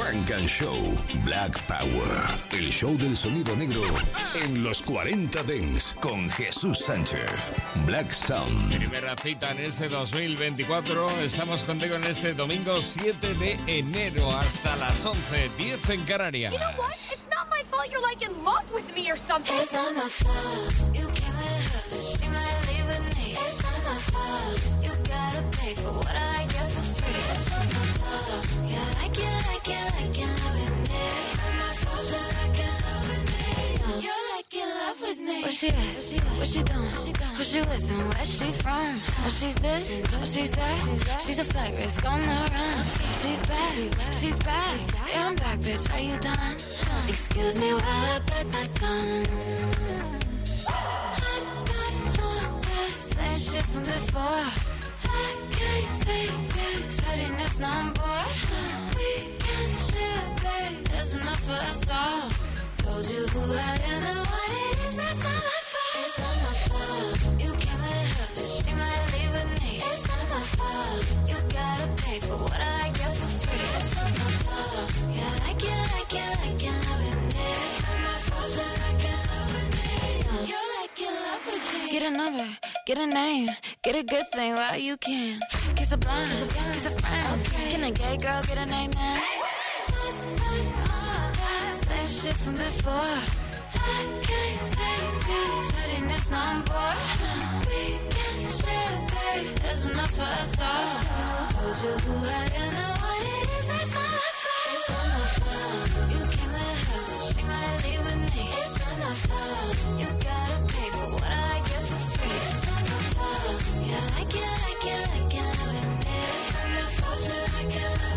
Frank and Show Black Power. El show del sonido negro en los 40 Dens con Jesús Sánchez. Black Sound. Primera cita en este 2024. Estamos contigo en este domingo 7 de enero hasta las 11, 10 en Canarias. You know what? It's not my fault you're like in love with me or something. It's not my fault. You came with her, but she might leave with me. It's not my fault. You gotta pay for what I get for she at? What she doing? Who she with and where she from? Oh, she's this, oh, she's that. She's a flight risk on the run. She's back, she's back. Yeah, I'm back, bitch. Are you done? Excuse me while I bite my tongue. I'm not on that same shit from before. I can't take this pettiness no more. We can share, babe. There's enough for us all. Told you who I am and what it is. That's not my fault. It's not my fault. You came with her, but she might leave with me. It's not my fault. You gotta pay for what I get. Get a number, get a name, get a good thing while you can. Kiss a blind, kiss a blind. Kiss a friend. Okay. Can a gay girl get a name, man? Same shit from before. I can't take this pettiness no more. We can share, babe. There's enough for us all. Told you who I am and what it is. That's not my fault. It's not my fault. You came with her, but she might leave with me. It's not my fault. You gotta pay for what I yeah, I can, I can, I can live in this. I'm a fortune, I can.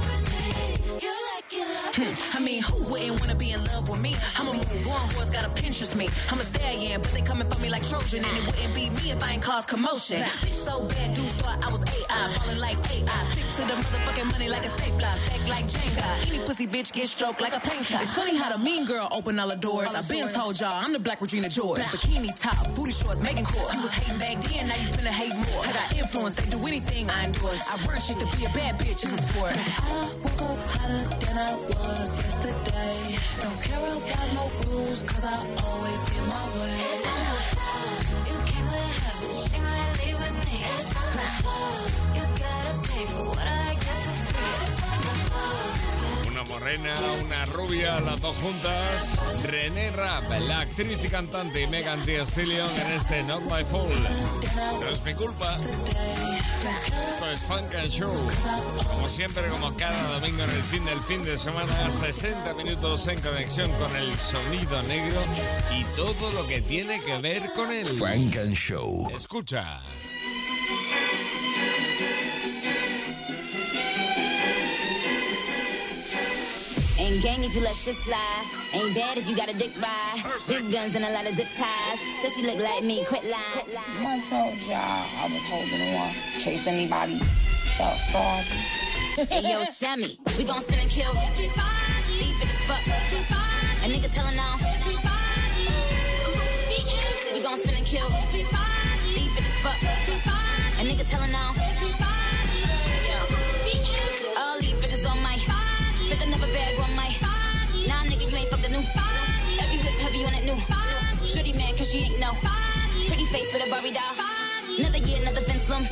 I mean, who wouldn't wanna be in love with me? I'm a move on, who's gotta Pinterest me. I'm a stallion, but they coming for me like Trojan, and it wouldn't be me if I ain't cause commotion. Bitch so bad, dudes thought I was AI, falling like AI. Stick to the motherfucking money like a stapler, stack like Jenga. Any pussy bitch get stroked like a painter. It's funny how the mean girl open all the doors. I been told y'all I'm the black Regina George. Bikini top, booty shorts, making court. You was hating back then, now you finna hate more. I got influence, they do anything I endorse. I run shit to be a bad bitch in the sport. I woke up hotter than I was yesterday. Don't care about no rules, cause I always get my way. It's not my fault. You came with her, but she might leave with me. It's not my fault. You gotta pay for what I get for free. It's not my fault. Una morena, una rubia, las dos juntas. René Rapp, la actriz y cantante y Megan Thee Stallion en este Not My Fault. No es mi culpa. Esto es Funk and Show. Como siempre, como cada domingo en el fin del fin de semana, 60 minutos en conexión con el sonido negro y todo lo que tiene que ver con él. Frank and Show. Escucha. Ain't gang if you let shit slide. Ain't bad if you got a dick ride. Big guns and a lot of zip ties. Said she look like me, quit lying. I told y'all I was holding on in case anybody felt froggy. Hey yo, Sammy, we gon' spin and kill. Deep in the spot. A nigga tellin' on. We gon' spin and kill. Deep in the spot. A nigga tellin' on. All these bitches on my. Spent another bag on my. Ain't fucked the new. Every whip heavy on that new. Shorty mad cause she ain't know. Pretty face with a Barbie doll. Another year, another Vince Lum.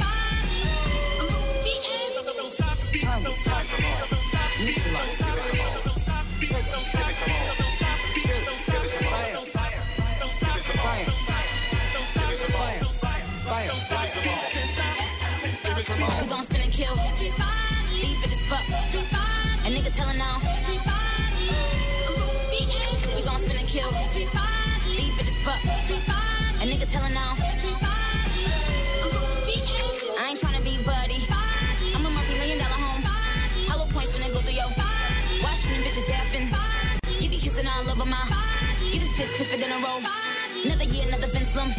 We gon' spin and kill. Deep in. A nigga tellin' on. We gon' spin and kill. Deep in the spot. A nigga tellin' on. I ain't tryna be buddy. I'm a multi-million dollar home. Hollow points finna go through yo. Watching them bitches baffin'. You be kissing all over my. Get his six, tip it in a row. Another year, another Vince Lum.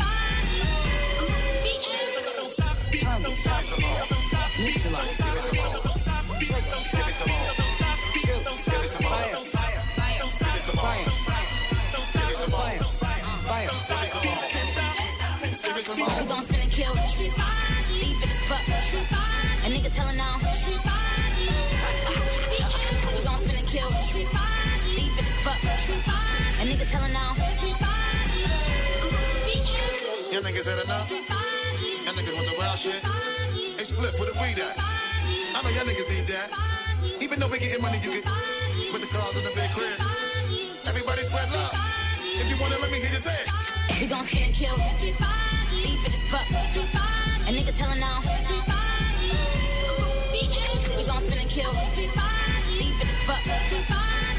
We gon' spin and kill. Deep in the spot. A nigga tellin' now. We gon' spin and kill. Deep in the spot. A nigga tellin' now. Y'all niggas had enough? Y'all niggas want the wild shit? Hey, split for the weed at. I know y'all niggas need that. Even though we getting money, you get with the cars in the big crib. Everybody spread love. If you wanna, let me hear you say it. We gon' spin and kill. Deep in spot. A nigga tellin' now. We gon' spin and kill. Deep in the spot.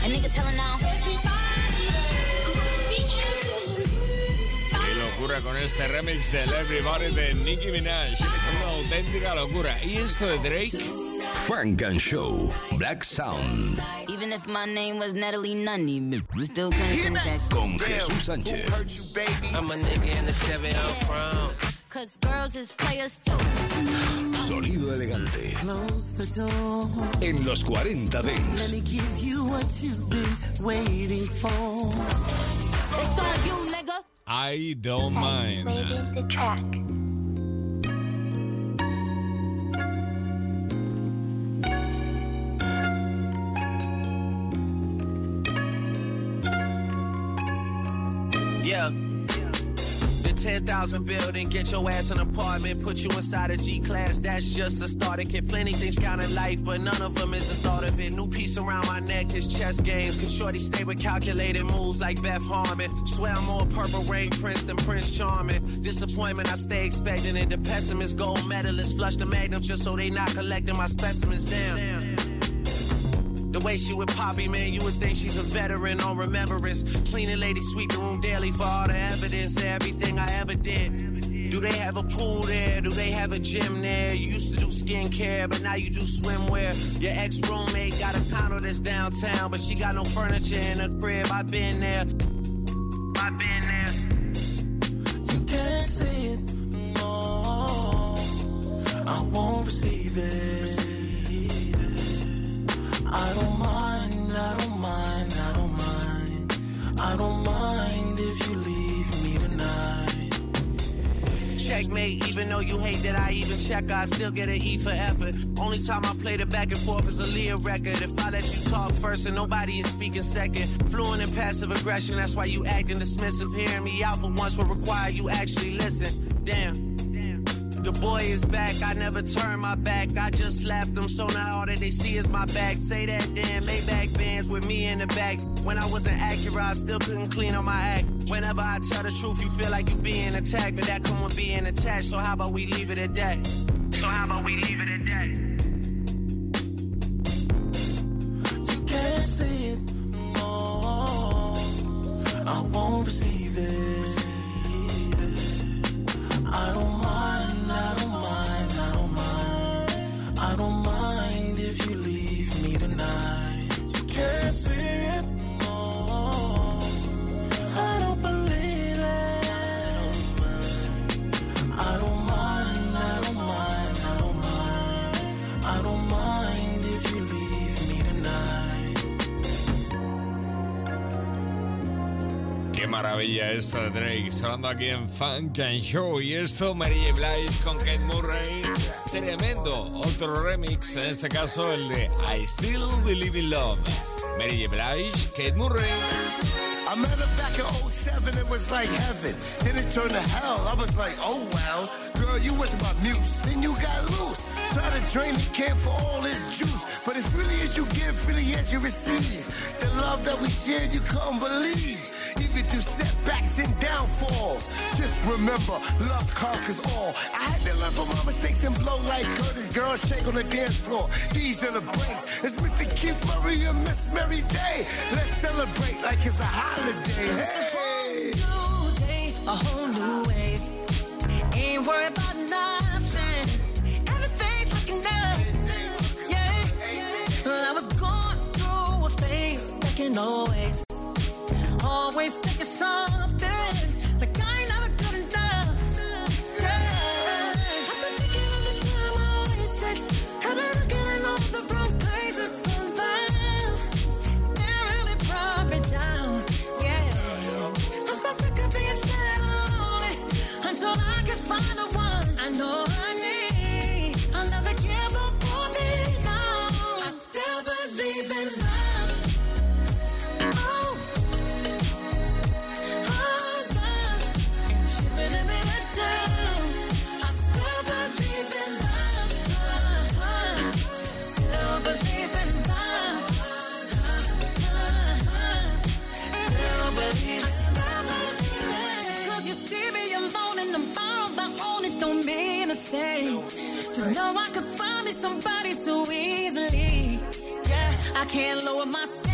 A nigga tellin' now. Qué locura con este remix del Everybody de Nicki Minaj. Una auténtica locura. ¿Y esto de Drake? Funk and Show, Black Sound, Even if my name was Natalie Nunny, we still couldn't check. con Jesús Sánchez. I'm a nigga in the Chevy on chrome. Cause girls is players too. Sonido elegante. Close the door. En los 40 Let Dents. me give you what you've been waiting for. It's on you, nigga. I don't mind. 10,000 building, get your ass an apartment, put you inside a G class. That's just a start. It can plenty things count in life, but none of them is the thought of it. New piece around my neck is chess games. Can shorty stay with calculated moves like Beth Harmon? Swear I'm more purple rain prince than Prince Charming. Disappointment I stay expecting it. The pessimist gold medalist flush the magnums just so they not collecting my specimens down. The way she with Poppy, man, you would think she's a veteran on remembrance. Cleaning lady, sweep the room daily for all the evidence everything I ever did. Do they have a pool there? Do they have a gym there? You used to do skincare, but now you do swimwear. Your ex roommate got a condo that's downtown, but she got no furniture in her crib. I've been there. I've been there. You can't say it, no. I won't receive it. I don't mind, I don't mind, I don't mind. I don't mind if you leave me tonight. Checkmate, even though you hate that I even check, I still get an E for effort. Only time I play the back and forth is a Leah record. If I let you talk first and nobody is speaking second, fluent in passive aggression, that's why you acting dismissive. Hearing me out for once will require you actually listen. Damn. Boy is back, I never turn my back. I just slapped them, so now all that they see is my back. Say that damn Maybach bands with me in the back. When I wasn't accurate, I still couldn't clean on my act. Whenever I tell the truth, you feel like you being attacked, but that come with being attached. So how about we leave it at that? So how about we leave it at that? You can't say it, no. I won't receive maravilla esto de Drake, sonando aquí en Funk and Show. Y esto, Mary J. Blige con Kate Murray. Tremendo. Otro remix, en este caso el de I Still Believe in Love. Mary J. Blige, Kate Murray. I met her back in 07, it was like heaven. Then it turned to hell. I was like, oh well. Girl, you was my muse. Then you got loose. Drain the can for all its juice. But it's really as you give, really as you receive. The love that we share, you couldn't believe. Even through setbacks and downfalls. Just remember, love conquers all. I had to learn from my mistakes and blow like Curtis. Girls shake on the dance floor. These are the breaks. It's Mr. Keith Murray and Miss Mary Day. Let's celebrate like it's a holiday. Hey. new day, a whole new wave. Ain't worried can always, always always thinking something. Like I never good enough. Yeah. I've been thinking all the time I wasted. I've been looking in all the wrong places for love. It really brought me down. Yeah. I'm so sick of being sad and lonely. Until I can find the one I know I need. I'll never give up on me, no. I still believe in. Know I could find me somebody so easily. Yeah, I can't lower my standards.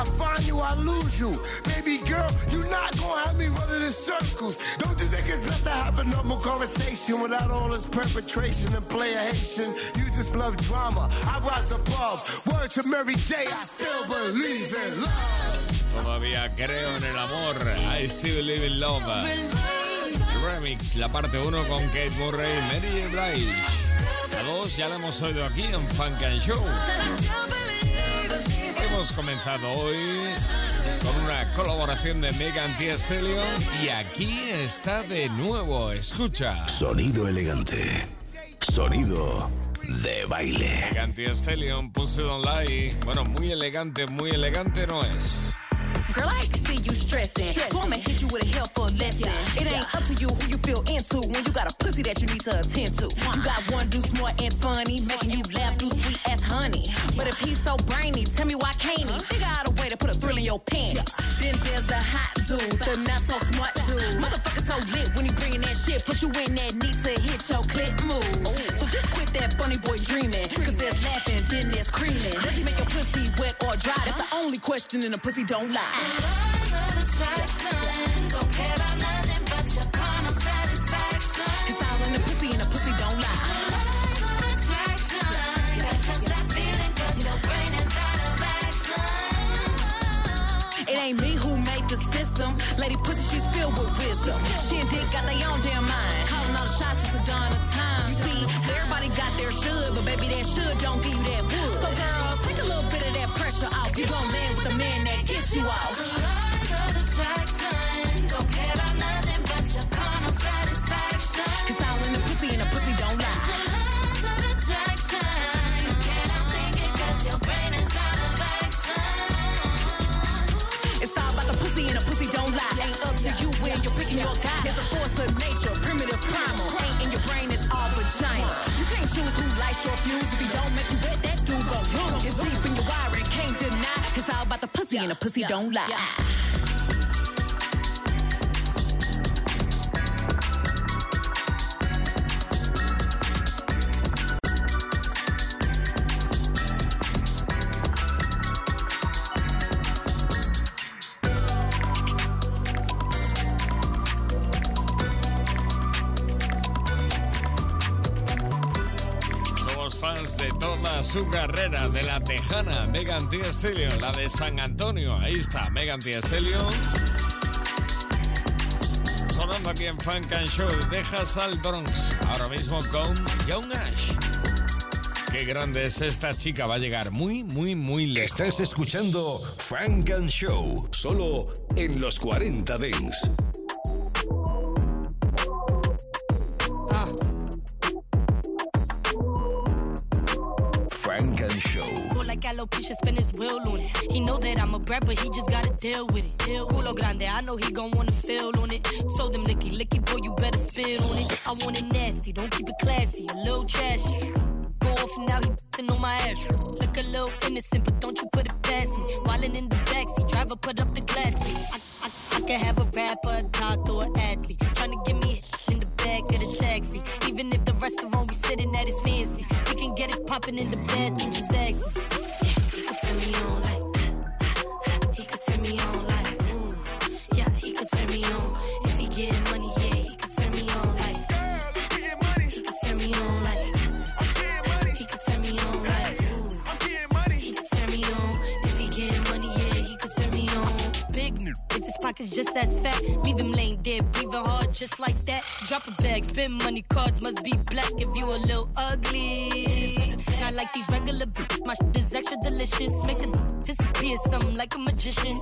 I find you, I lose you. Baby girl, you not gonna have me running in circles. Don't you think it's best to have a normal conversation without all this perpetration and playation? You just love drama. I rise above. Word to Mary J. I still believe in love. Todavía creo en el amor. I still live in love. Remix, la parte 1 con Kate Murray y Mary Blige. La 2 ya la hemos oído aquí en Funk and Show. Hemos comenzado hoy con una colaboración de Megan Thee Stallion y aquí está de nuevo. Escucha. Sonido elegante. Sonido de baile. Megan Thee Stallion, Pussy Don't Lie. Bueno, muy elegante, muy elegante no es. Girl, I see you stressing. So I'ma hit you with a helpful lesson. It ain't up to you who you feel into when you got a pussy that you need to attend to. You got one dude smart and funny, making you laugh through sweet as honey. But if he's so brainy, tell me why can't he? Figure out a way to put a thrill in your panties. Then there's the hot dude, the not so smart dude. Motherfucker so lit when he bringing that shit, put you in that need to hit your clip move. Oh. So just quit that funny boy dreaming, cause there's laughing, then there's creaming. Does he make your pussy wet or dry? That's the only question and a pussy don't lie. Don't care about nothing but your carnal satisfaction. It's all in the pussy and the pussy don't lie. Attraction. Got just that feeling 'cause your brain is out of action. It ain't me who made the system. Lady pussy, she's filled with wisdom. She and Dick got their own damn mind. Calling all the shots is the dawn of time. You see, everybody got their should, but baby, that should don't give you that pressure off. You gon' land with the man that gets you off. Attraction. Don't care about nothing but your carnal. It's in the pussy and the pussy don't lie. Attraction. Can't outthink it 'cause your brain is out of action. It's all about the pussy and the pussy don't lie. Ain't up to you when you're picking your guy. There's a force of nature, primitive primal. Ain't in your brain, it's all vagina. You can't choose who lights your fuse. If he don't make you wet, that dude lose. It's deep in your the pussy and the pussy don't lie. fans su carrera, de la tejana Megan Thee Stallion, la de San Antonio. Ahí está, Megan Thee Stallion. Sonando aquí en Funk and Show, dejas al Bronx, ahora mismo con Young Ash. Qué grande es esta chica, va a llegar muy, muy, muy lejos. Estás escuchando Funk and Show, solo en los 40 Dents. Alopecia spin his wheel on it. He know that I'm a brat, but he just gotta deal with it. Deal culo grande, I know he gon' wanna feel on it. Told him licky, licky, boy, you better spit on it. I want it nasty, don't keep it classy, a little trashy. Go off now, he f***ing on my ass. Look a little innocent, but don't you put it past me. Wildin' in the backseat, driver put up the glass, please. I, I, I could have a rapper, a doctor, or athlete. Tryna get me in the back of the taxi. Even if the restaurant we sitting at is fancy, we can get it poppin' in the bathroom, just ask pockets just as fat, leave him laying dead, breathing hard just like that. Drop a bag, spend money, cards must be black if you a little ugly. Not like these regular b- my shit is extra delicious. Make a disappear, something like a magician.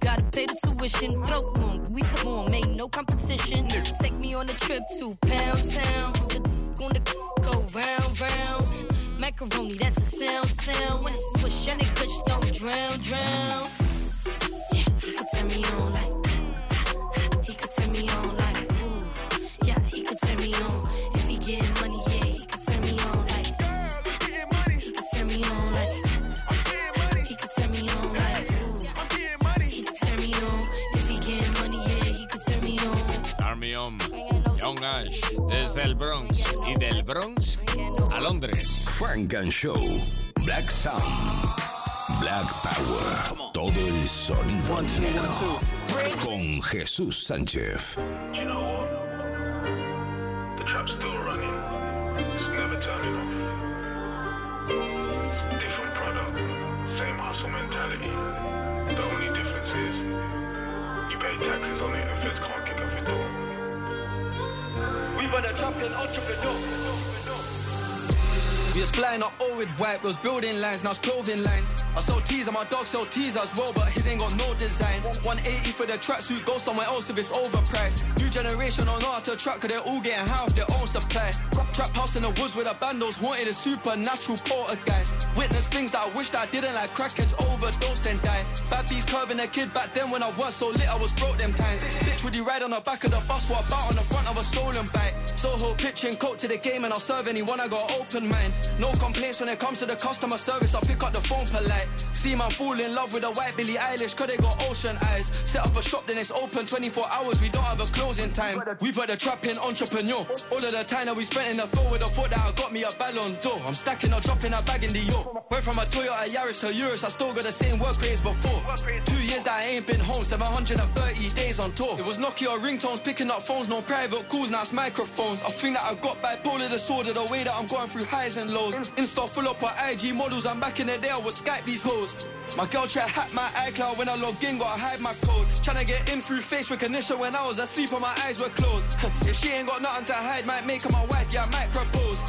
Gotta pay the tuition, throw on, we come on, ain't no competition. Take me on a trip to Pound Town. Gonna go round, round. Macaroni, that's the sound, sound. When it's swish, and it push, don't drown, drown. Me on like, he could turn me on like, ooh. Yeah, he could turn me on if he getting money. Yeah, he could turn me on like, he could turn me on like, he could turn me on like, ooh. He could turn me on if he getting money. Yeah, he could turn me on. Army On, Young Ash, desde el Bronx y del Bronx a Londres. Funk and Show. Black Sound. Black Power. Todo el sonido negro. Con Jesús Sánchez. You know what? The trap's still running. It's never turning off. It's a different product, same hustle mentality. The only difference is you pay taxes on it and feds can't kick off your door. We run a champion entrepreneur. We was flying up all with white, we was building lines, now it's clothing lines. I sell teas and my dog sell teas as well, but his ain't got no design. 180 for the tracksuit, go somewhere else if it's overpriced. New generation don't know how to track, cause they're all getting off their own supply. Trap house in the woods with the bandos, wanted a supernatural poltergeist. Witness things that I wished I didn't like crackheads overdosed and die. Bad bees curving a kid back then when I was so lit, I was broke them times. Bitch, would you ride on the back of the bus, what about on the front of a stolen bike? Soho pitching coke to the game and I'll serve anyone, I got open mind. No complaints when it comes to the customer service, I'll pick up the phone polite. See man fall in love with a white Billie Eilish, cause they got ocean eyes. Set up a shop, then it's open 24 hours, we don't have a closing time. We've had a trapping entrepreneur. All of the time that we spent in the field with a thought that I got me a ballon d'or. I'm stacking or dropping a bag in the yo. Went from a Toyota Yaris to Urus, I still got the same work rates before. Two years that I ain't been home, 730 days on tour. It was Nokia ringtones, picking up phones, no private calls, now it's microphones. I think that I got bipolar disorder, the way that I'm going through highs and lows. Insta full up with IG models, I'm back in the day I would Skype these hoes. My girl try hack my iCloud when I log in, gotta hide my code. Tryna get in through face recognition when I was asleep and my eyes were closed. if she ain't got nothing to hide, might make her my wife, yeah, I might propose.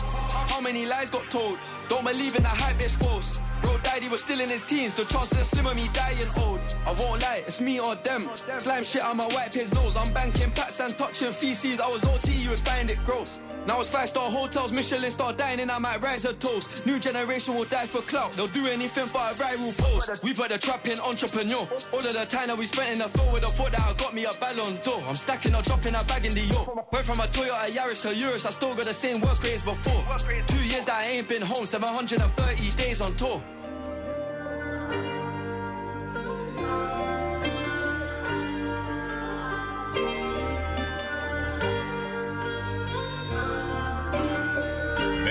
How many lies got told? Don't believe in the hype, it's false. Bro died, he was still in his teens. The chances are slim of me dying old. I won't lie, it's me or them. Slime shit on my wipe his nose. I'm banking packs and touching feces. I was OT, you would find it gross. Now it's five star hotels, Michelin star dining, I might rise a toast. New generation will die for clout, they'll do anything for a viral post. Had a trapping entrepreneur. All of the time that we spent in the field with a thought that I got me a ballon d'or. I'm stacking or dropping a bag in the yo. Went from a Toyota Yaris to Urus, I still got the same work rates before. Two years that I ain't been home, 730 days on tour.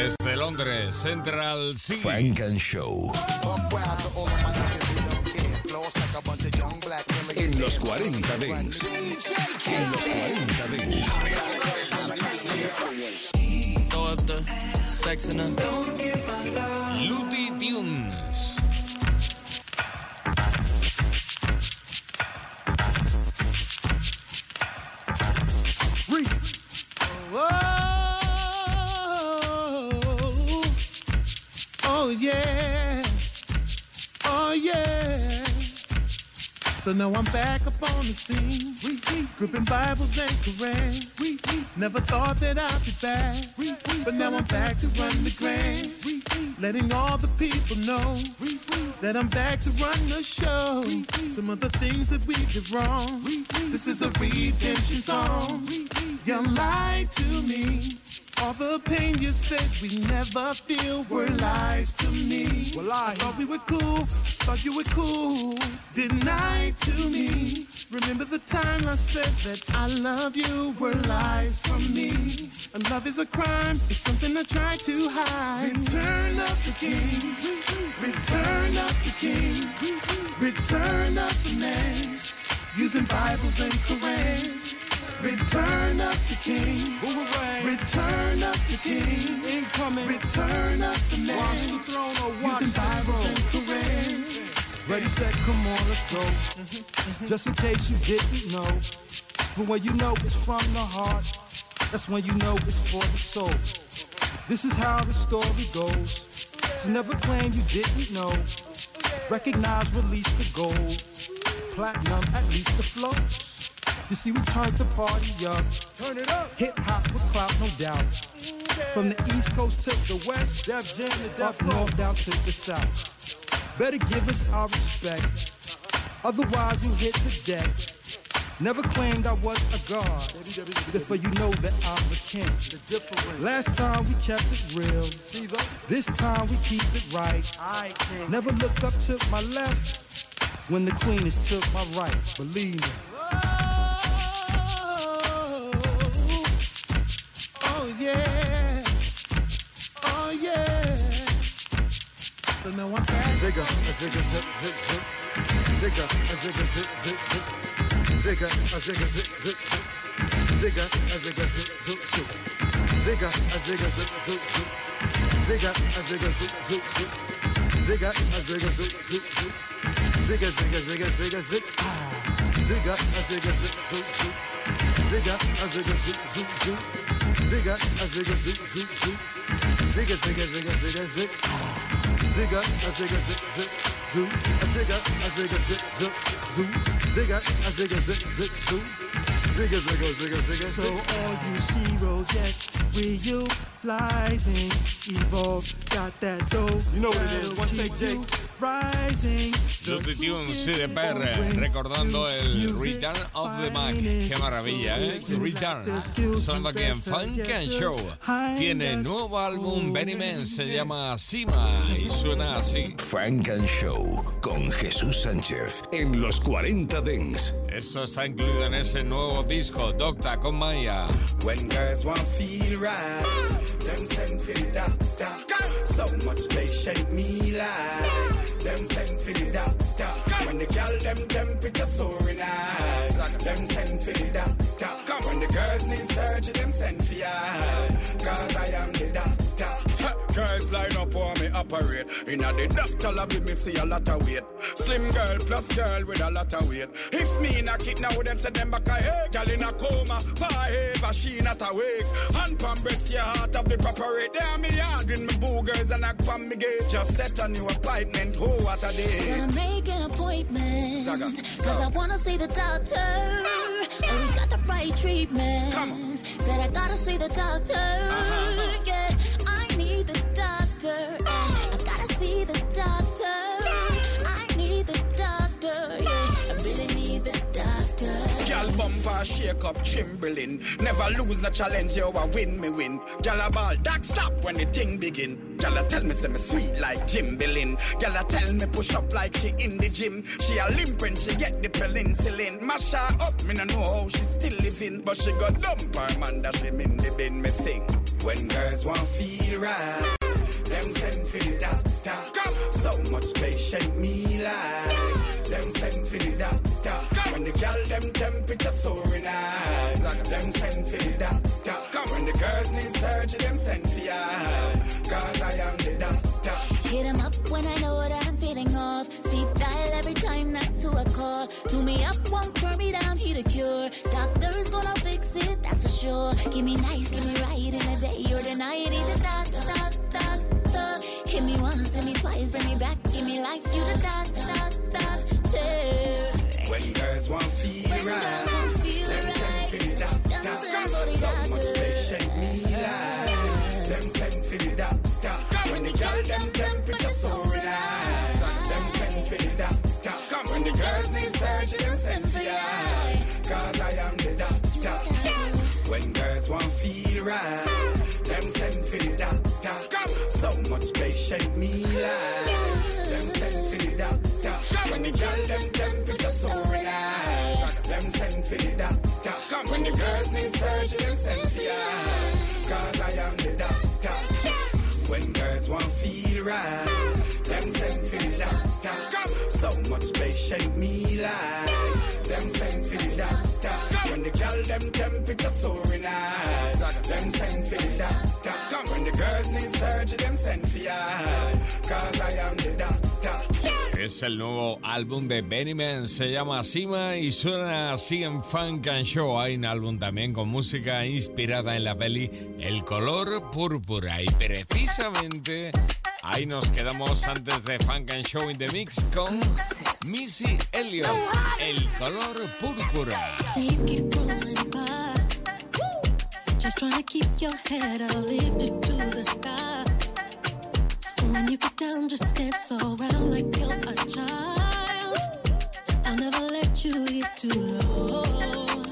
Desde Londres, Central City. Funk and Show. En los 40 Dents. En los 40 Dents. Throw up the oh yeah, oh yeah. So now I'm back up on the scene, We gripping Bibles and Koran. Never thought that I'd be back, but now I'm back to run the grand, letting all the people know that I'm back to run the show. Some of the things that we did wrong, this is a redemption song. You lied to me. All the pain you said we never feel were lies to me. Well, I thought we were cool, thought you were cool. Denied to me. Remember the time I said that I love you were lies from me. And love is a crime, it's something I try to hide. Return of the king, return of the king, return of the man. Using Bibles and Koran. Return of the King. Return of the King. Incoming. Return of the man. Watch the throne or watch Using the Bibles throne. and Koran. Ready, set, come on, let's go. Mm-hmm. Just in case you didn't know. But when you know it's from the heart, that's when you know it's for the soul. This is how the story goes. So never claim you didn't know. Recognize, release the gold. Platinum, at least the flows. You see, we turned the party up. Turn it up. Hip hop with clout, no doubt. From the east coast to the west, Def Jam to up north down to the south. Better give us our respect. Otherwise, you hit the deck. Never claimed I was a god. Therefore, you know that I'm a king. Last time we kept it real. This time we keep it right. Never looked up to my left when the queen is took my right. Believe me. Oh. Oh. Zigga, a zigga, zip, zip, zip. Zigga, a zigga, zip, zip, zip. Zigga, a zigga, zip, zip, zip. Zigga, a zigga, zip, zip, zip. Zigga, a zigga, zip, zip, zip. Zigga, a zigga, zip, zip, zip. Zigga, a zigga, zip, zip, zip. Zigga, zigga, zigga, zigga, zip. Ah. Zigga, a zigga, zip, zip. Zigga, a zigga, zip, zip, zip. Zigga, a zigga, zip, zip, zip. Zigga, zigga, zigga, zigga. Ah. Zigga, a zigga, zip, zip, zoom. A zigga, a zigga, zip, zip, zoom. Zigga, a zigga, zip, zip, zoom. Zigga, zigga, zigga, zigga, So all you zeros yet realizing evolve got that dough. You know what it is. One take, Jake. Rising. Luty Tunes, CDPR, recordando el Return of the Mac. Qué maravilla, ¿eh? Return. Aquí en Funk and Show. Tiene nuevo álbum, Benny Men, se llama Sima y suena así. Frank and Show con Jesús Sánchez en los 40 Dents. Esto está incluido en ese nuevo disco, Docta con Maya. When girls want feel right, them send for doctor. So much shake me like them send for the doctor. When the girl them temperature soaring high, them send for the doctor. When the girls need surgery, them send for ya. Cause I am the doctor. Girls line up while me operate. Inna the doctor lobby, me see a lot of weight. Slim girl plus girl with a lot of weight. If me knock it now, them say them back a hey. Girl in a coma, forever she not awake. Hand palm breast your heart of the proper rate. There me hard in me boogers and knock from me gate. Just set a new appointment. Oh, what a day. Gotta make an appointment. Zaga, Cause I wanna see the doctor. And we got the right treatment. Said I gotta see the doctor. Uh-huh. Yeah, Girl shake up trembling. Never lose the challenge, you a win me win. A ball, that stop when the thing begin. A tell me say me sweet like Jim Billin. A tell me push up like she in the gym. She a limp when she get the penicillin. Mash up, me no know how she still living. But she got dump her man that she in the bin me sing. When girls want feel right, them send for the doctor. So much space shake me like. Them send for the doctor. When the girl them temperature soaring high, them send for the doctor. When the girls need surgery, them send for ya. Cause I am the doctor. Hit him up when I know that I'm feeling off. Speed dial every time not to a call. Tune me up, won't turn me down, he the cure. Doctor's gonna fix it, that's for sure. Give me nice, give me right in the day or the night. He's a doctor, doctor. Hit me once, hit me twice, bring me back, give me life. You the doctor, doctor, doctor. When girls want feel right, them send for the doctor. So much they shake me like. Them send for the doctor. When the girl them temperature so relax, them send for the doctor. When the girls need surgery, them send for I. Cause I am the doctor. When girls want feel right, So much they shake me like. Them send for the doctor. When the girl them temperature so relax, them send for the doctor. When the girls need surgery, them send for I. Cause I am the doctor. When girls want feel right, them send for the doctor. So much they shake me like. Them send for the doctor. When the girl them temperature soaring high, them send for the doctor. When the girls need surgery, them send for I. Cause I am the doctor. Es el nuevo álbum de Benny Man, se llama Sima y suena así en Funk and Show. Hay un álbum también con música inspirada en la peli El color púrpura y precisamente ahí nos quedamos antes de Funk and Show in the Mix con Missy Elliott, El color púrpura. Just trying to keep your head up, lifted to the sky. When you get down, just dance around like you're a child. I'll never let you get too low.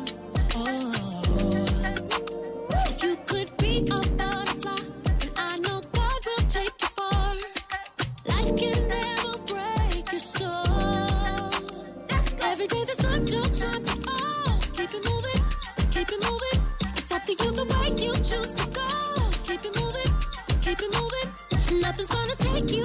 To you the way you choose to go. Keep it moving, keep it moving. Nothing's gonna take you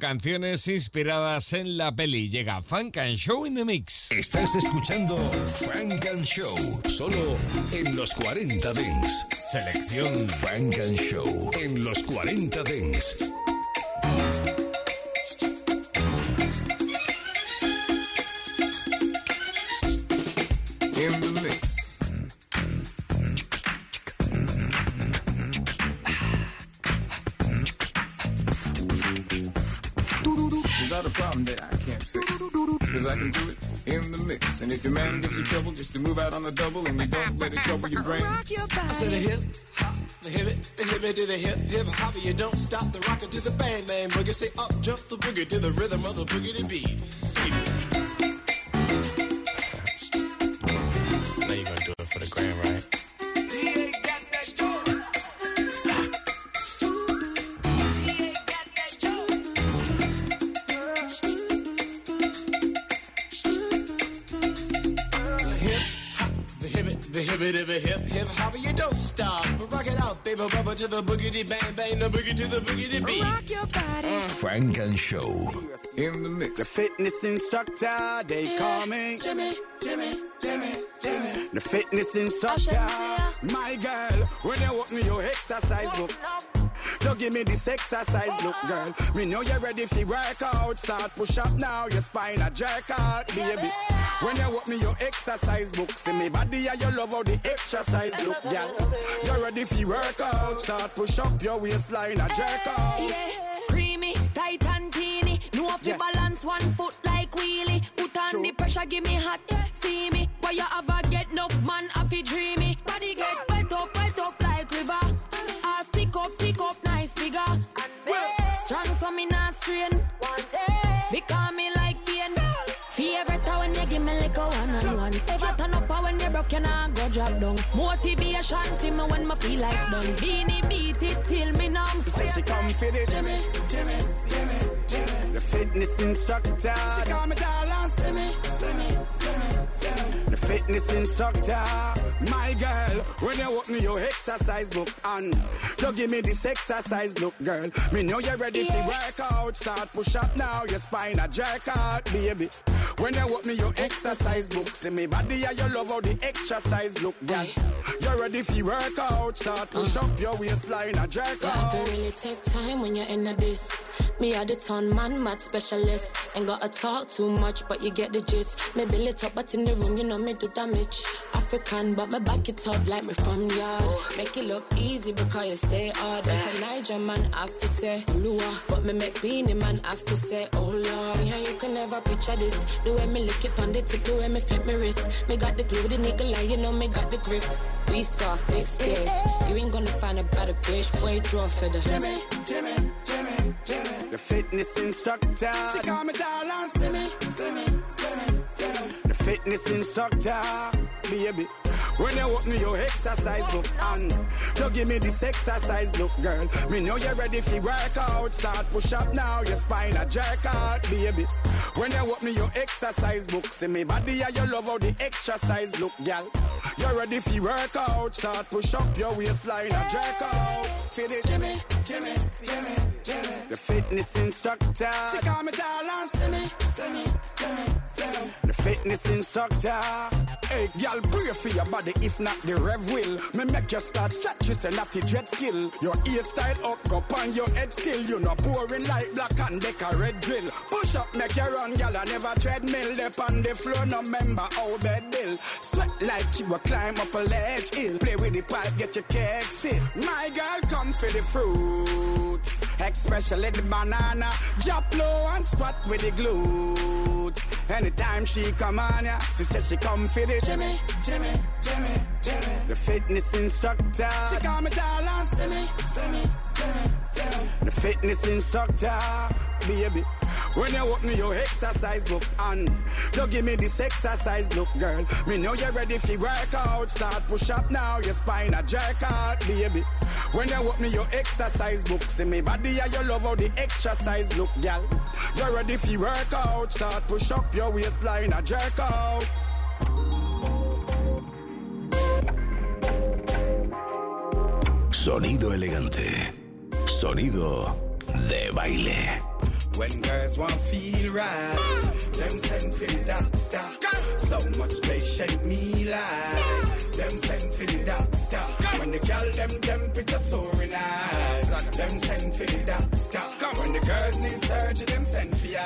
canciones inspiradas en la peli. Llega Funk and Show in the Mix. Estás escuchando Frank and Show, solo en los 40 Dents. Selección Frank and Show en los 40 Dents. The double and you don't let it trouble your brain. rock your I said the hip hop, the hip it, the hip it to the hip hip hop. You don't stop the rocker to the bang bang boogie. Say up jump the boogie to the rhythm of the boogie to beat. Now you're gonna do it for the gram, right? Hip hip hopper, you don't stop. Rock it out, baby, bubba to the boogity bang bang, the boogie to the boogity beat. Rock your body. Mm. Funk and Show. In the mix. The fitness instructor, they call me Jimmy, Jimmy, Jimmy, Jimmy. the fitness instructor. My girl, when you walk me your exercise book. Don't give me this exercise look, girl. Me know you're ready for work out. Start push up now, your spine a jerk out, baby. When you walk me your exercise book, see me body and you love how the exercise look, girl. You're ready for work out. Start push up your waistline a jerk out. Yeah, creamy, tight and teeny. No fi Yeah. balance one foot like wheelie. Put on the pressure, give me hot, steamy. Why you ever get enough man, I fi dreamy. Body get wet up, wet up like river. I stick up, pick up, strain. Because me like pain. Favorite time when you give me like a one on one. Ever turn up when you broke, you nah go drop down. Motivation for me when me feel like done. Beanie beat it till me numb. Say she come it. Jimmy, Jimmy, Jimmy, Jimmy. The fitness instructor. She call me darling. Slimmy, Slimmy, Slimmy, Slimmy. The fitness instructor, my girl. When you walk me your exercise book and you give me this exercise look, girl. Me know you're ready for work out. Start push up now, your spine a jerk out, baby. When you walk me your exercise book, see me body and you love how the exercise look, girl. You're ready for work out. Start push up your waistline a jerk have out. to really take time when you're in a this. Me a the ton man, mad specialist. Ain't gotta talk too much, but you get the gist. Build it up, but in the room, you know me do damage. African, but my back it up like me from yard. Make it look easy because you stay hard. Like a Niger man, have to say, Lua. But me make Beenie Man, have to say, oh lord. Yeah, you can never picture this. The way me lick it on the tip, the way me flip me wrist. Me got the glue, the nigga lie, you know me got the grip. We soft, dick stiff. You ain't gonna find a better bitch, boy, draw for the Jimmy, Jimmy, Jimmy, Jimmy. The fitness instructor. She call me darling. Slimmy, Slimmy, Slimmy, Slimmy. the fitness instructor, baby. When you me your exercise book and you give me this exercise look, girl. Me know you're ready for work out. Start push up now, your spine a jerk out, baby. When you me your exercise book, see me body and you love how the exercise look, girl. You're ready for work out. Start push up your waistline a jerk out. Finish. Jimmy, Jimmy, Jimmy, The fitness instructor. She call me darling. Slimmy, Slimmy, Slimmy, Slimmy. The fitness instructor. Hey, girl, pray for your body, if not the rev will. Me make you start stretch, you say not the dread skill. Your hairstyle up, go on your head still. You not boring like black and deck a red drill. Push up, make you run, girl, I never treadmill. Dep on the floor, no member, how bed bill. Sweat like you a climb up a ledge hill. Play with the pipe, get your cake fit. My girl, come for the fruits. Especially the banana. Drop low and squat with the glutes. Anytime she come on, yeah, she says she come for the Jimmy, Jimmy, Jimmy, Jimmy. the fitness instructor. She call me darling. Slimmy, Slimmy, Slimmy, Slimmy. The fitness instructor, baby. When you me your exercise book and you give me this exercise look, girl. Me know you're ready for work out. Start push up now, your spine a jerk out, baby. When you me your exercise book, see me body and you love how the exercise look, girl. You're ready for work out. Start push up your waistline a jerk out. Sonido elegante. Sonido de baile. When girls want feel right, them send for the doctor. So much shake me like them send for the doctor. When the girl them temperature soaring high, them send for the doctor. When the girls need surgery, them send for ya.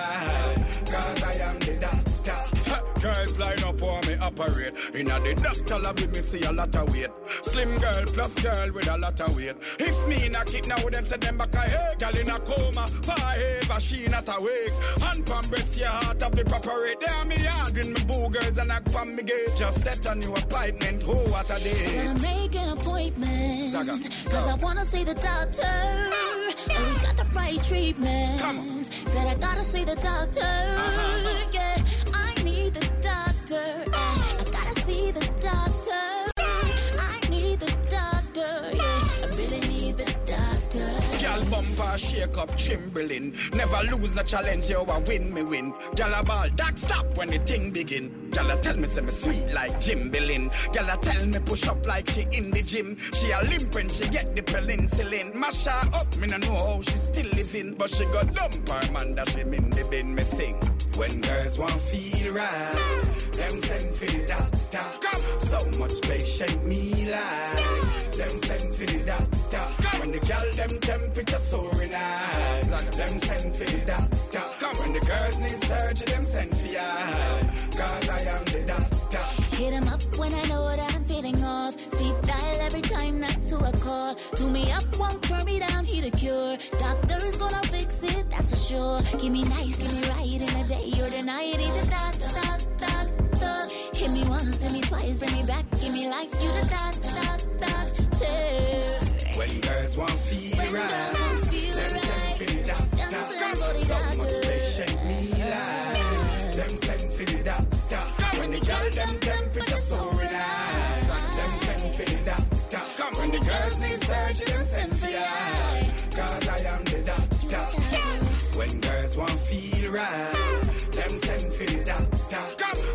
Cause I am the doctor. Girls line up for me operate. In a the doctor lab with me see a lot of weight. Slim girl plus girl with a lot of weight. If me knock it now, them say them back a hey. Girl in a coma, forever she not awake. Hand palm breast your heart of the proper rate. There me hard in me boogers and I palm me gate. Just set a new appointment. Oh, what a day. Gotta make an appointment. Saga, Cause so. I wanna see the doctor. And we got the right treatment. Said I gotta see the doctor. Uh-huh. Yeah, Bumper shake up Chamberlain. Never lose a challenge, you a win me win. Girl a ball, that stop when the thing begin. Girl, I tell me say me sweet like Jim Billin. Girl, I tell me push up like she in the gym. She a limp when she get the penicillin. Mash up, me no know how she still living, but she got dump her man that she in the bin. Me sing when girls want feel right. Them send for the doctor. So much shake me like. Them send for the doctor. When the girl them temperature soaring high. Them send for the doctor. When the girls need surgery, them send a call. Me up, won't turn me down, he the cure. Doctor's gonna fix it, that's for sure. Give me nice, give me right in the day or the night. He's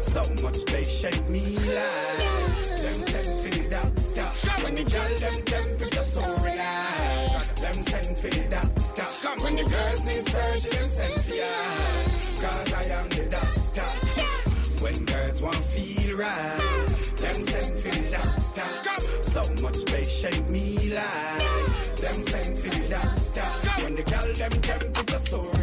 So much space shake me like. Them send for the doctor. When the girl them temperature soaring high, them send for the doctor. When the girls need surgery, them send for ya. Cause I am the doctor. When girls want feel right, them send for the doctor. So much space shake me like. Them send for the doctor. When the girl them temperature soaring high,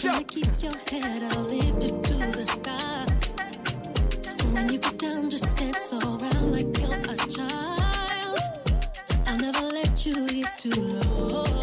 Show. Keep your head up lifted to the sky. When you get down, just dance around like you're a child. I'll never let you get too low.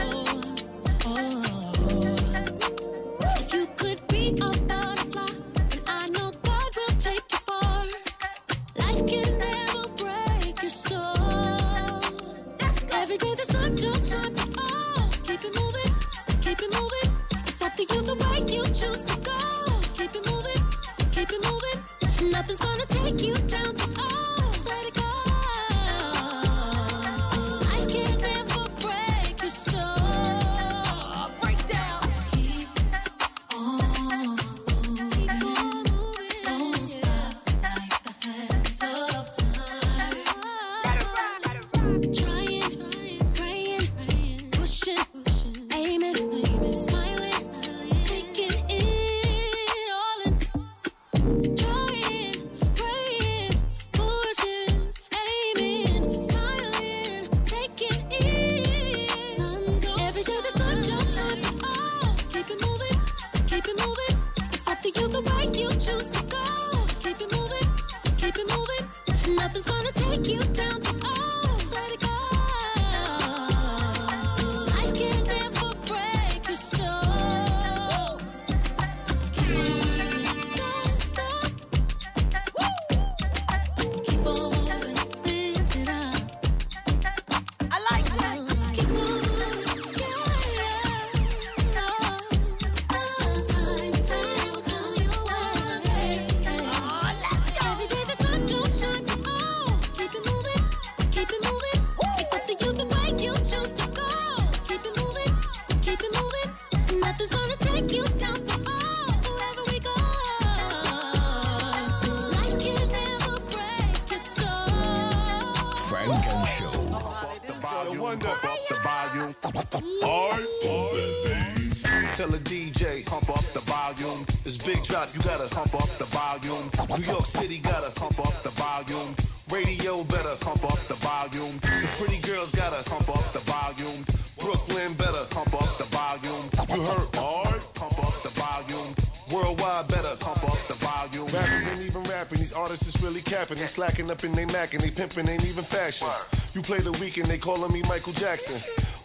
City gotta pump up the volume. Radio better pump up the volume. The pretty girls gotta pump up the volume. Brooklyn better pump up the volume. You heard hard? Pump up the volume. Worldwide better pump up the volume. Rappers ain't even rapping, these artists is really capping. They slacking up in they Mac and they pimping ain't even fashion. You play the weekend, they calling me Michael Jackson.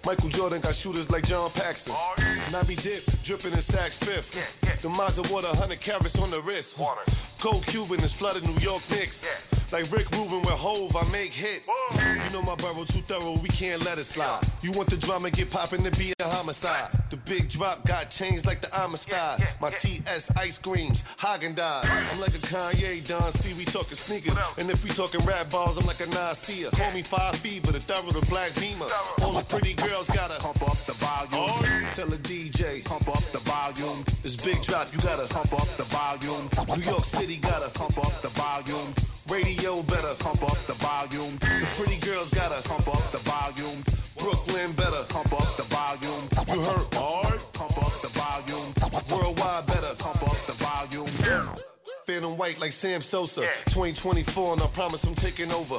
Michael Jordan got shooters like John Paxson. Nobby Dip, dripping in Saks Fifth. The Mazda water, 100 carats on the wrist. Cold Cuban is flooded New York Knicks. Like Rick Rubin with Hove, I make hits. You know my borough too thorough, we can't let it slide. You want the drama, get poppin' to be a homicide. The big drop got changed like the Amistad. My TS ice creams, Häagen-Dazs. I'm like a Kanye Don C, we talkin' sneakers. And if we talkin' rap balls, I'm like a Nasir. Call me five feet, but a thorough the black beamer. All the pretty girls gotta pump up the volume. Oh, tell a DJ, pump up the volume. This big drop, you gotta pump up the volume. New York City gotta pump up the volume. Radio better pump up the volume. The pretty girls gotta pump up the volume. Brooklyn better pump up the volume. You heard hard? Pump up the volume. Worldwide better pump up the volume. Phantom white like Sam Sosa. 2024 and I promise I'm taking over.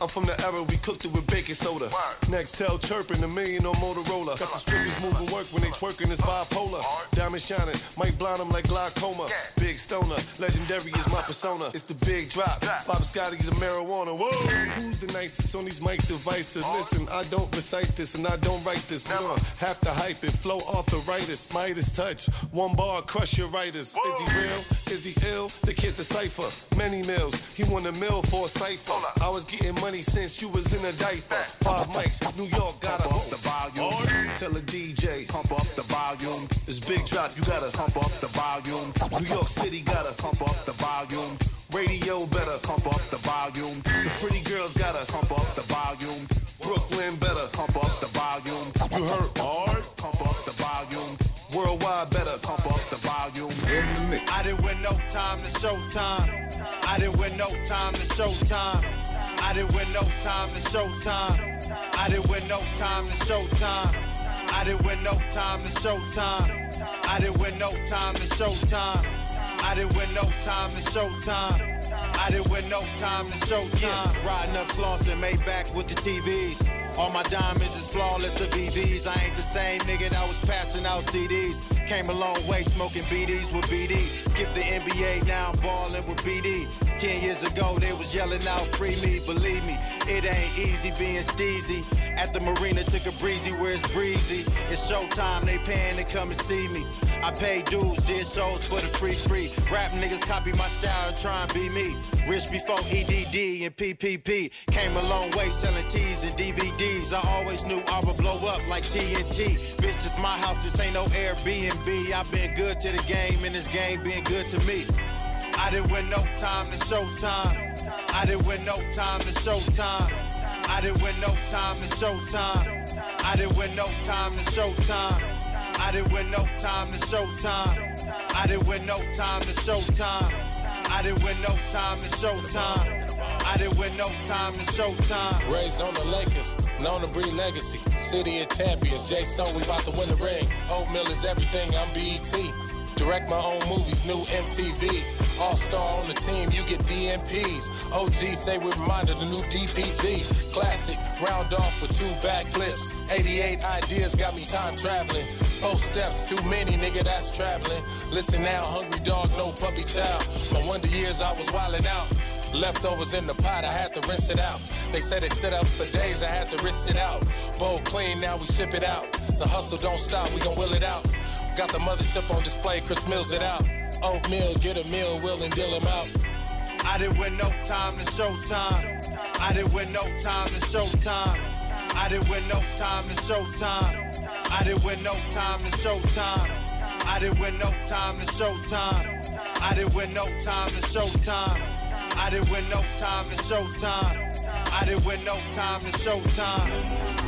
I'm from the era we cooked it with baking soda. Next tell chirping a million on Motorola. Got the strippers moving work when they twerking, it's bipolar. Diamond shining, might blind them like glaucoma. Big stoner, legendary is my persona. It's the big drop. Bob Scotty, the marijuana. Whoa, who's the nicest on these mic devices? Listen, I don't recite this and I don't write this. Uh, have to hype it, flow arthritis, Midas touch. One bar, crush your writers. Is he real? Is he ill? The kid decipher. Many mills, he won a mill for a cipher. I was getting money since you was in a diaper. Five mics, New York gotta pump up the volume. Tell a DJ, pump up the volume. This big drop, you gotta pump up the volume. New York City gotta pump up the volume. Radio better pump up the volume. The pretty girls gotta pump up the volume. Brooklyn better pump up the volume. You heard hard? Pump up the volume. Worldwide better pump up the volume. I didn't win no time to showtime. I didn't win no time to showtime. I didn't win no time to showtime. I didn't win no time to showtime. I didn't win no time to showtime. I didn't win no time to showtime. I didn't win no time to showtime. I didn't win no time to showtime. Yeah, riding up Slauson, Maybach with the TVs. All my diamonds is flawless of BBs. I ain't the same nigga that was passing out CDs. Came a long way smoking BDs with BD. Skip the NBA, now I'm ballin' with BD. Ten years ago, they was yelling out, free me, believe me. It ain't easy being steezy. At the marina, took a breezy where it's breezy. It's showtime, they paying to come and see me. I paid dues, did shows for the free free. Rap niggas copy my style, try and be me. Rich before EDD and PPP. Came a long way selling T's and DVDs. I always knew I would blow up like TNT. Bitch, this my house, this ain't no Airbnb. I've been good to the game and this game been good to me. I didn't win no time to showtime. I didn't win no time to showtime. I didn't win no time to showtime. I didn't win no time to showtime. I didn't win no time to showtime. I didn't win no time to showtime. I didn't win no time to showtime. I didn't win no time to showtime. Raised on the Lakers, known to breed legacy. City of champions, Jay Stone, we about to win the ring. Oatmeal is everything, I'm BET. Direct my own movies, new MTV. All star on the team, you get DMPs. OG say we reminded the new DPG. Classic, round off with two backflips. 88 ideas got me time traveling. Four steps, too many, nigga, that's traveling. Listen now, hungry dog, no puppy child. My wonder years I was wildin' out. Leftovers in the pot, I had to rinse it out. They said it sit up for days, I had to rinse it out. Bowl clean, now we ship it out. The hustle don't stop, we gon' will it out. Got the mothership on display, Chris Mills it out. Oatmeal, get a meal, will and deal him out. I didn't win no time to showtime. I didn't win no time to showtime. I didn't win no time to showtime. I didn't win no time to showtime. I didn't win no time to showtime. I didn't win no time to showtime. I didn't win no time to showtime. I didn't win no time to showtime.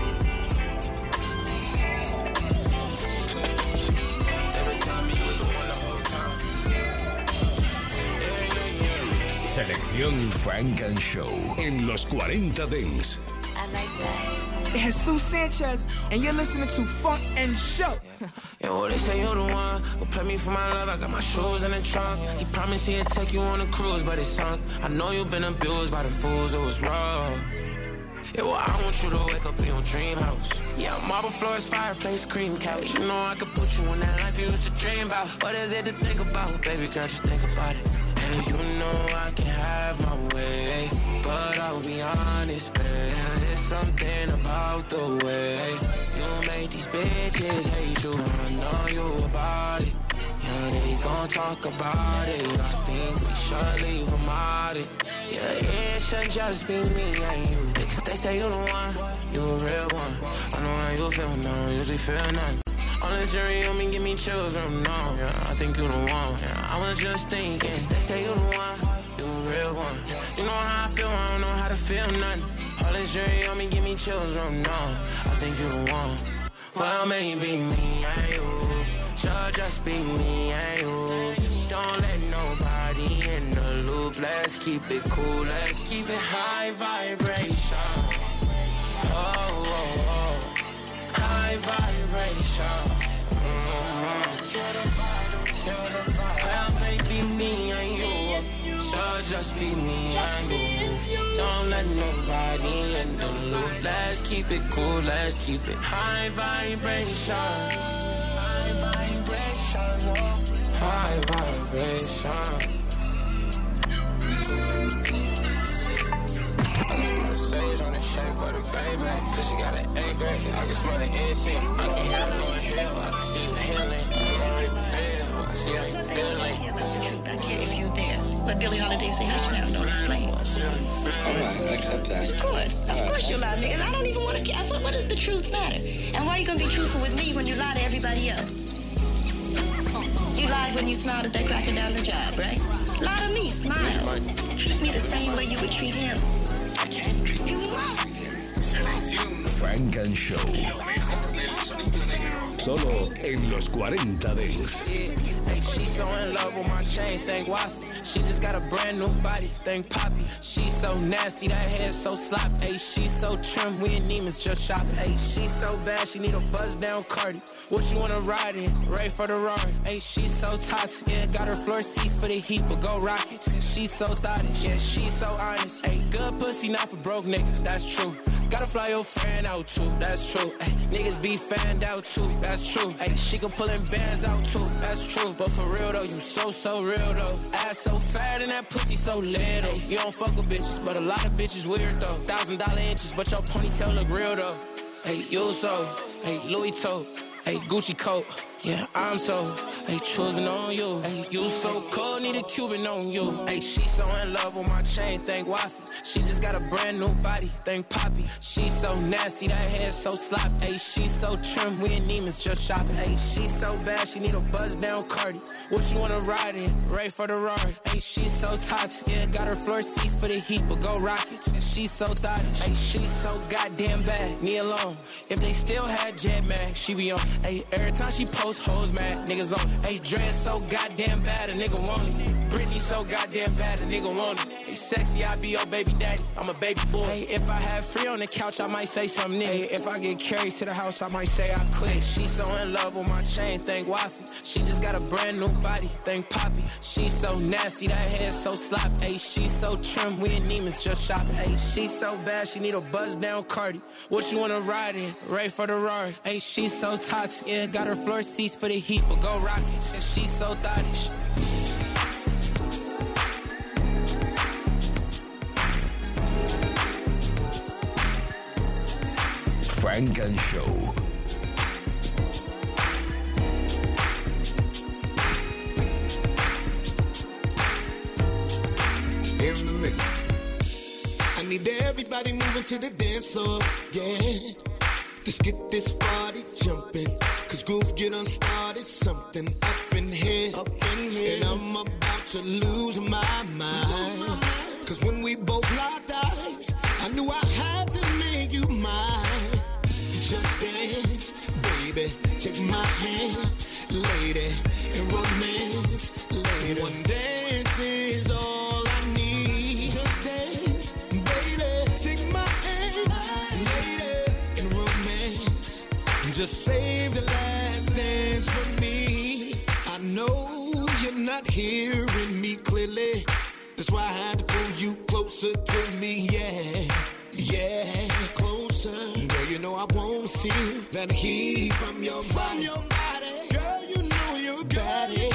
Selección Funk and Show en los 40 Dance. Jesús Sánchez, and you're listening to Funk and Show. Yeah, what they say you're the one who play me for my love. I got my shoes in the trunk. He promised he'd take you on a cruise, but it's sunk. I know you've been abused by them fools. It was rough. Yeah, well, I want you to wake up in your dream house. Yeah, marble floors, fireplace, cream couch. You know I could put you in that life you used to dream about. What is it to think about? Baby girl, just think about it. And you know I can have my way. But I'll be honest, babe. Something about the way you make these bitches hate you. I know you about it. Yeah, they gon' talk about it. I think we should leave them out it. Yeah, it should just be me and you. Because they say you the one, you a real one. I know how you feel, no, usually feel nothing. All this jury on me, give me chills from now. Yeah, I think you the one. Yeah, I was just thinking. They say you the one, you a real one. You know how I feel, I don't know how to feel nothing. All this jury on me, give me chills from now. I think you the one. Well, maybe me and you. Should just be me and you. Don't let nobody in the loop. Let's keep it cool. Let's keep it high vibration. Oh, oh, oh. high vibration. Mm-hmm. Well, maybe me and you. Should just be me and you. Don't let nobody in the loop. Let's keep it cool. Let's keep it high vibrations. High vibration. High vibration. I can smell the sage on the shape of the baby. Cause she got an A grade. I can smell the incense. I can hear her on hill. I can see the healing. I know how you feel. I see how you feeling. If you there. Let Billie Holiday say hush now, don't explain. All right, I accept that. Of course, of All right, course you I lie to me, and I don't even want to. What, what does the truth matter? And why are you gonna be truthful with me when you lie to everybody else? You lied when you smiled at that cracker down the job, right? Lie to me, smile. Treat me the same way you would treat him. You must. Funk and Show. Solo en los 40 Dance. She so in love with my chain, thank Waffy. She just got a brand new body, thank Poppy. She so nasty, that hair so sloppy. Hey, she so trim, we in Neiman's just shopping. Hey, she so bad, she need a buzz down Cardi. What you wanna ride in? Ready for the Rari. Hey, she so toxic, yeah, got her floor seats for the heat, but go Rockets. She so thottish, yeah, she so honest. Hey, good pussy, not for broke niggas, that's true. Gotta fly your friend out too, that's true. Ay, niggas be fanned out too, that's true. Ay, she can pull in bands out too, that's true. But for real though, you so, so real though. Ass so fat and that pussy so little. You don't fuck with bitches, but a lot of bitches weird though. Thousand dollar inches, but your ponytail look real though. Hey, you so, hey, Louis toe, hey, Gucci coat. Yeah, I'm so, hey, choosing on you. Hey, you so cold, need a Cuban on you. Hey, she so in love with my chain, thank Waffy. She just got a brand new body, thank Poppy. She so nasty, that hair so sloppy. Hey, she so trim, we in Neiman's just shopping. Hey, she so bad, she need a buzz down Cardi. What you wanna ride in? Ready for the Rari. Hey, she so toxic, yeah, got her floor seats for the heat, but go Rockets. And she so thottish, hey, she so goddamn bad. Me alone. If they still had Jet Mag, she be on. Hey, every time she post hoes mad, niggas on. Hey, dress so goddamn bad, a nigga want it. Britney so goddamn bad, a nigga want it. Hey, sexy, I be your baby daddy. I'm a baby boy. Hey, if I had free on the couch, I might say something. Hey, if I get carried to the house, I might say I quit. She so in love with my chain, thank Waffy. She just got a brand new body, thank Poppy. She so nasty, that hair so sloppy. Hey, she so trim, we in Neiman's just shopping. Hey, she so bad, she need a buzz down Cardi. What you wanna ride in? Ready for the Rari. Hey, she so toxic, yeah, got her floor seats for the heat, but go Rockets. And she so thottish. Funk and Show. In the mix. I need everybody moving to the dance floor, yeah. Let's get this party jumping. Cause groove get unstarted, something up in here. Up in here. And I'm about to lose my mind. Cause when we both locked eyes, I knew I had to make you mine. Just dance, baby. Take my hand, lady. And romance, lady. One dance Just save the last dance for me. I know you're not hearing me clearly. That's why I had to pull you closer to me, yeah. Yeah, closer. Girl, you know I wanna feel that heat from your body. Girl, you know you're body.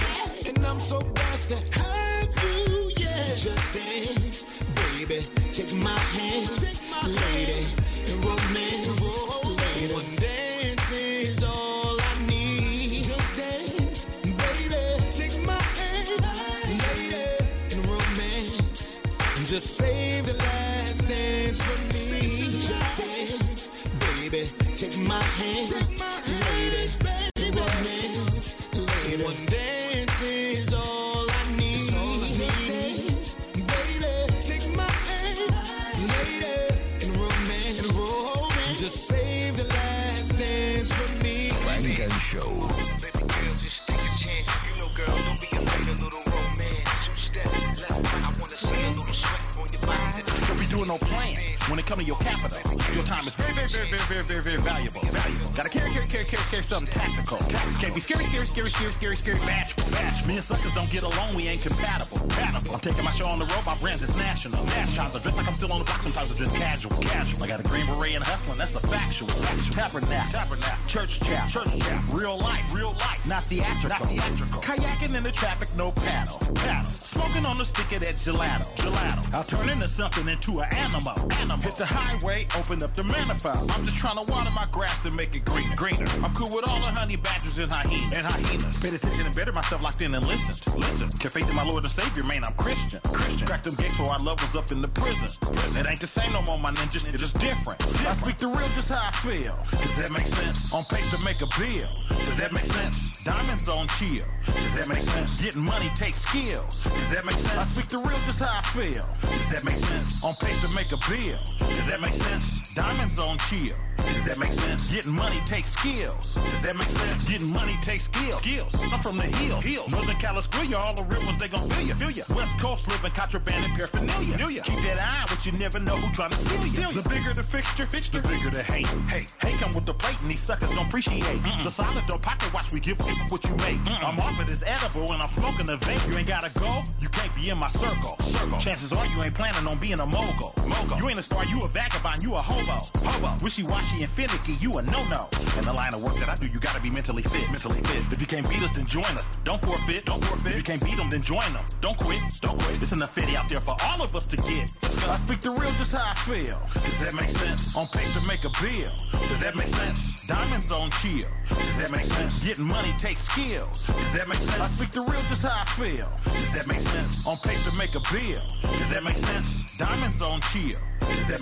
And I'm so blessed to have you, yeah. Just dance, baby. Take my hand, lady. And Just save the last dance for me. Dance, baby. Take my hand, to your capital. Your time is very, very, very, very, very, very, very valuable. Valuable. Gotta carry, carry, carry, carry, carry something tactical. Can't be scary, scary, scary, scary, scary, scary, bashful. Me and suckers don't get along, we ain't compatible. Compatible. I'm taking my show on the road, my brands is national. Sometimes I dress like I'm still on the block, sometimes I dress casual. Casual. I got a green beret and hustling, that's a factual. Factual. Tabernacle. Tabernacle. Church chap. Church chap. Real life. Real life. Not theatrical. Not theatrical. Kayaking in the traffic, no paddle. Paddle. Smoking on the stick of that gelato. Gelato. I'll turn into something into an animal. Animal. Hit the highway, open up the manifold. I'm just trying to water my grass and make it green, Greener. I'm cool with all the honey badgers and hyenas. And hyenas. Paid attention and better myself locked in and listened. Listen. Can faith in my Lord and Savior, man, I'm Christian. Christian. Crack them gates for our loved ones up in the prison. Prison. It ain't the same no more, my ninjas. It's just different. I speak the real just how I feel. Does that make sense? On pace to make a bill. Does that make sense? Diamonds on chill. Does that make sense? Getting money takes skills. Does that make sense? I speak the real just how I feel. Does that make sense? On pace to make a bill. Does that make sense? Diamonds on chill. Does that make sense? Getting money takes skills. Does that make sense? Getting money takes skills. Skills. I'm from the hill. Hill. Northern California, all the real ones, they gon' feel you. Feel you. West Coast living contraband and paraphernalia. Feel ya. Keep that eye, but you never know who trying to steal ya. The bigger the fixture, fixture, the bigger the hate. Hey, hey, come with the plate, and these suckers don't appreciate. The solid don't pocket watch, we give people what you make. I'm off of this edible, and I'm smoking the vape. You ain't gotta go, you can't be in my circle. Circle. Chances are you ain't planning on being a mogul. Mogul. You ain't a star, you a vagabond, you a hobo. Hobo. Wishy-washy and finicky, you a no-no. In the line of work that I do, you gotta be mentally fit. Mentally fit. If you can't beat us, then join us. Don't forfeit. Don't forfeit. If you can't beat them, then join them. Don't quit. Don't quit. It's enough fitty out there for all of us to get. I speak the real just how I feel. Does that make sense? On pace to make a bill. Does that make sense? Diamonds on chill. Does that make sense? Getting money takes skills. Does that make sense? I speak the real just how I feel. Does that make sense? On pace to make a bill. Does that make sense? Diamonds on chill. Does that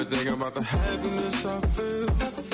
Been thinking about the happiness I feel.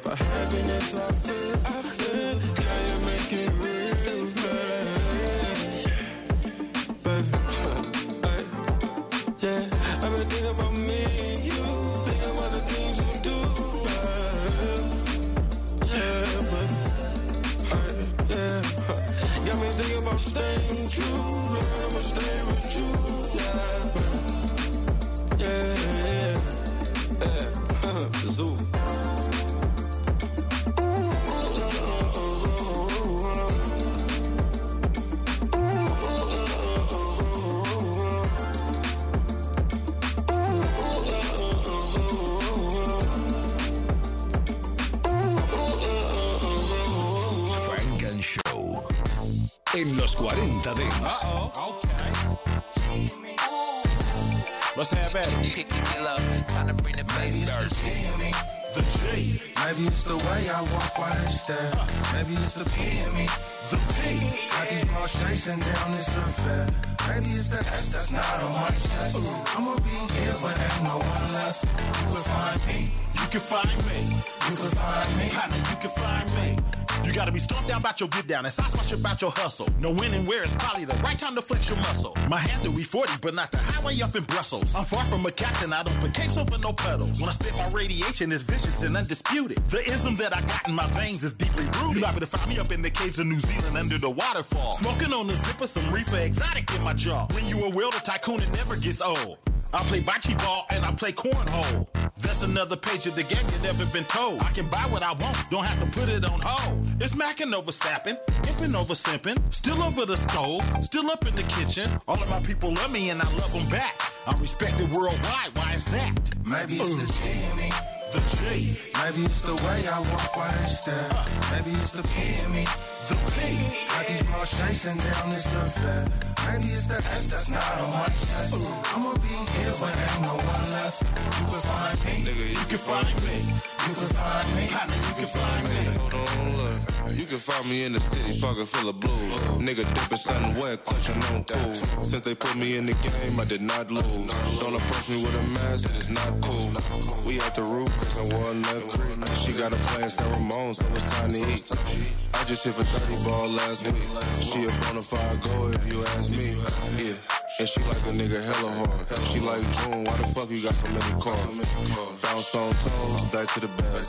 About the happiness I feel. I feel. Can you make it real? Yeah. Baby. Hey. Yeah, I've been thinking about me and you. Thinking about the things you do. Yeah. Yeah, baby. Hey. Yeah. Got me thinking about staying true. Girl, I'ma stay with you. Yeah, baby. Yeah, yeah. Yeah. Zoo. Let's have at it. Pick it up, time to bring the bass dirt. The J. Maybe it's the way I walk while they stare. Maybe it's the P in me. The P. Got these balls chasing down this affair. Maybe it's that S that's not on my chest. I'ma be here when ain't no one left. You can find me. You can find me. You can find me. Partner, you can find me. You gotta be stormed down about your get down and sauce much about your hustle. No when and where is probably the right time to flex your muscle. My handle we 40, but not the highway up in Brussels. I'm far from a captain, I don't put capes over no pedals. When I spit my radiation is vicious and undisputed. The ism that I got in my veins is deeply rooted. You liable to find me up in the caves of New Zealand under the waterfall. Smoking on the zipper, some reefer exotic in my jaw. When you a welder tycoon, it never gets old. I play bocce ball and I play cornhole. That's another page of the game you've never been told. I can buy what I want, don't have to put it on hold. It's macking over sapping, imping over simping, still over the stove, still up in the kitchen. All of my people love me and I love them back. I'm respected worldwide, why is that? Maybe it's the uh. G in me. The J. Maybe it's the way I walk while they stare. Uh. Maybe it's the P in me. The P. Got these balls chasing down this affair. Maybe it's that S that's not on my chest. I'ma be here when ain't no one left. You can find me. Nigga, you can find me. You can find me. You can find me. Hold on, look. You can find me in the city, pocket full of blues. Nigga dipping something wet, clutching on cool. Since they put me in the game, I did not lose. Don't approach me with a mask, it is not cool. We at the roof, Chris and Walnut Creek. She got a plan, San Ramon, so it's time to eat. I just hit for 30 ball last week. She a bona fide go if you ask me. Yeah. And she like a nigga hella hard. She like June, why the fuck you got so many cars? Bounce on toes, back to the back.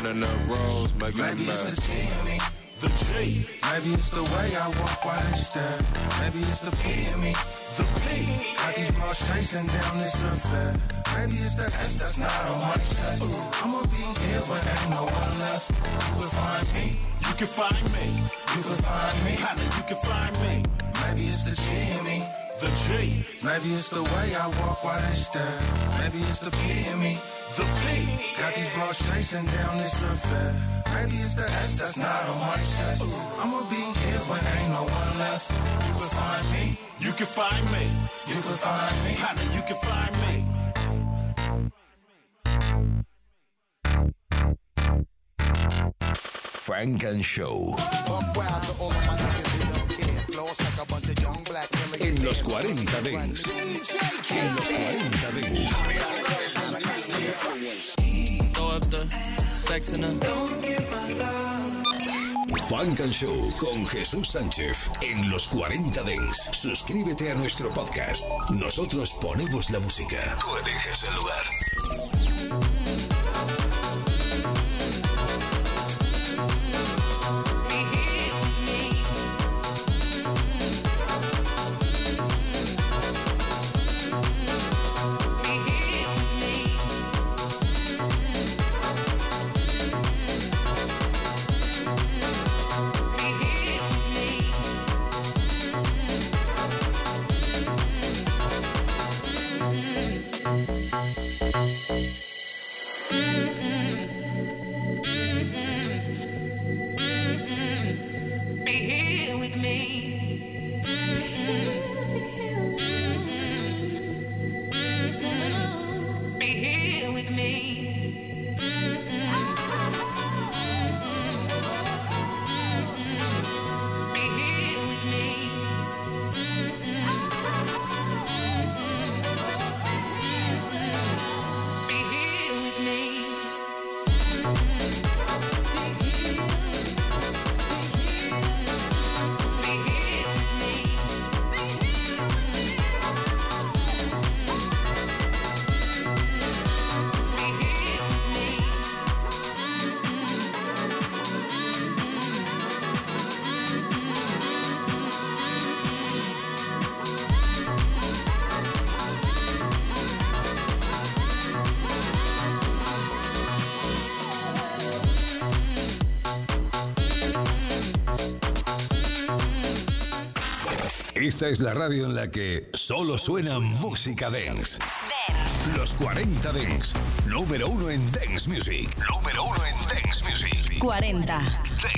Running up roads, making Maybe them it's mad. the G in me. The J. Maybe it's the way I walk while they stare. Maybe it's the P in me. The P. Got these balls chasing down this affair. Maybe it's that S that's not on my chest. I'ma be here when ain't no one left. You can find me. You can find me. You can find me. Partner, you can find me. Maybe it's the G in me. The J. Maybe it's the way I walk while they stare. Maybe it's the P in me. The P. Got these balls chasing down this affair. Maybe it's the S that's not on my chest. I'ma be here when ain't no one left. You can find me. You can find me. You can find me. Partner, you can find me. Funk and Show. Los 40 Dents. En los 40 Dents. Throw up. Funk and Show con Jesús Sánchez en los 40 Dents. Suscríbete a nuestro podcast. Nosotros ponemos la música. Tú eliges el lugar. Esta es la radio en la que solo suena música dance. Los 40 Dents. Número uno en Dance Music. Número uno en Dance Music. 40. Dance.